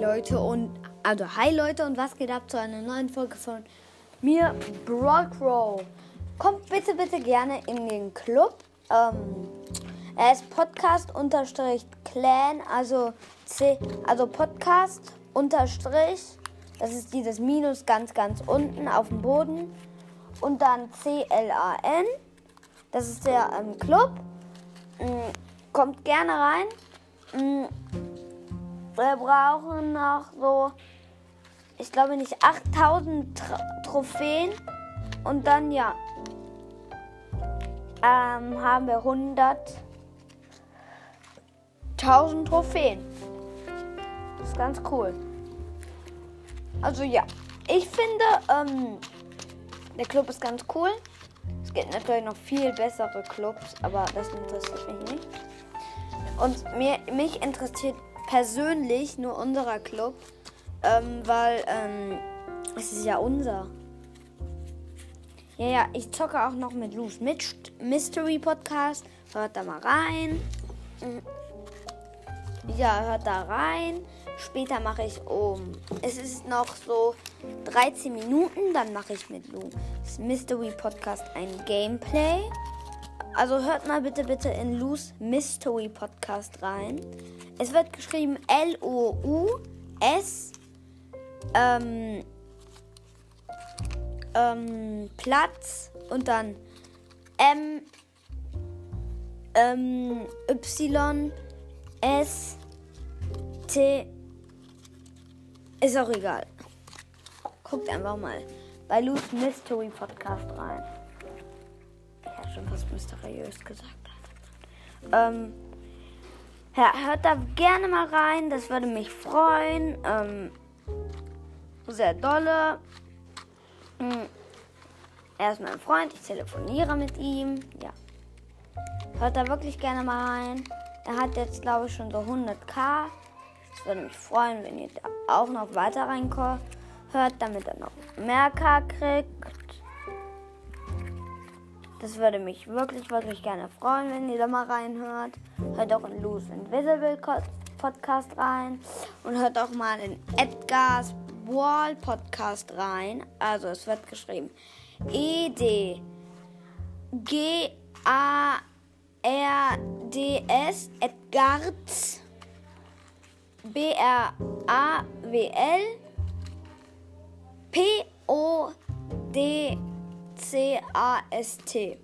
Leute und also hi Leute und was geht ab zu einer neuen Folge von mir, Brockrow. Kommt bitte, bitte gerne in den Club. Ähm, er ist Podcast unterstrich Clan, also C, also Podcast unterstrich. Das ist dieses Minus ganz, ganz unten auf dem Boden. Und dann C-L-A-N. Das ist der ähm, Club. Mhm, kommt gerne rein. Wir brauchen noch so, ich glaube nicht 8000 Tro Trophäen. Und dann, ja, ähm, haben wir 100.000 Trophäen. Das ist ganz cool. Also ja, ich finde, ähm, der Club ist ganz cool. Es gibt natürlich noch viel bessere Clubs, aber das interessiert mich nicht. Und mir, mich interessiert persönlich nur unserer Club, ähm, weil ähm, es ist ja unser. Ja, ja, ich zocke auch noch mit Loose Mystery Podcast. Hört da mal rein. Ja, hört da rein. Später mache ich um. Es ist noch so 13 Minuten. Dann mache ich mit Loose Mystery Podcast ein Gameplay. Also hört mal bitte, bitte in Loose Mystery Podcast rein. Es wird geschrieben L-O-U-S ähm, ähm, Platz und dann M ähm, Y S T ist auch egal. Guckt einfach mal bei Loose Mystery Podcast rein. Ich habe schon fast mysteriös gesagt. Ähm, ja, hört da gerne mal rein, das würde mich freuen. Ähm, sehr dolle. Hm. Er ist mein Freund, ich telefoniere mit ihm. Ja. Hört da wirklich gerne mal rein. Er hat jetzt, glaube ich, schon so 100k. Es würde mich freuen, wenn ihr da auch noch weiter reinhört, damit er noch mehr K kriegt. Das würde mich wirklich, wirklich gerne freuen, wenn ihr da mal reinhört. Hört auch in Loose Invisible Podcast rein und hört auch mal in Edgar's Wall Podcast rein. Also es wird geschrieben E D G A R D S Edgards B R A W L P O D C-A-S-T.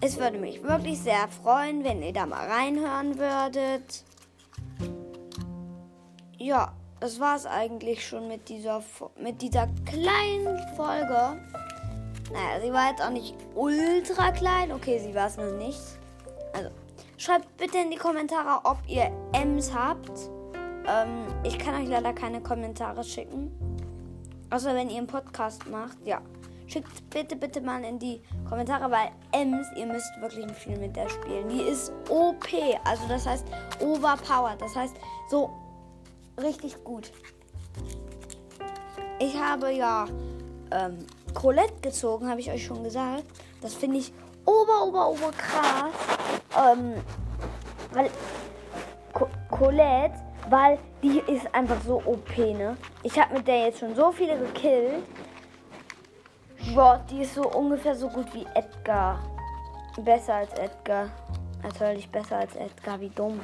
Es würde mich wirklich sehr freuen, wenn ihr da mal reinhören würdet. Ja, das war es eigentlich schon mit dieser, mit dieser kleinen Folge. Naja, sie war jetzt auch nicht ultra klein. Okay, sie war es noch nicht. Also, schreibt bitte in die Kommentare, ob ihr Ms habt. Ähm, ich kann euch leider keine Kommentare schicken. Außer wenn ihr einen Podcast macht, ja. Schickt bitte, bitte mal in die Kommentare, weil Ems, ihr müsst wirklich viel mit der spielen. Die ist OP, also das heißt overpowered, das heißt so richtig gut. Ich habe ja ähm, Colette gezogen, habe ich euch schon gesagt. Das finde ich ober, ober, ober krass. Ähm, weil Co Colette, weil die ist einfach so OP, ne? Ich habe mit der jetzt schon so viele gekillt. Boah, die ist so ungefähr so gut wie Edgar. Besser als Edgar. Natürlich besser als Edgar, wie dumm.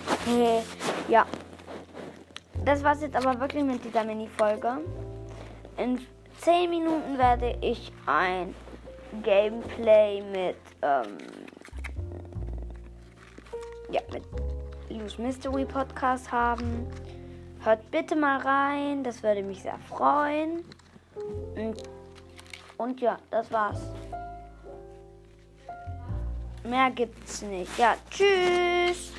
ja. Das war's jetzt aber wirklich mit dieser Mini-Folge. In 10 Minuten werde ich ein Gameplay mit, ähm, ja, mit Loose Mystery Podcast haben. Hört bitte mal rein, das würde mich sehr freuen. Und und ja, das war's. Mehr gibt's nicht. Ja, tschüss.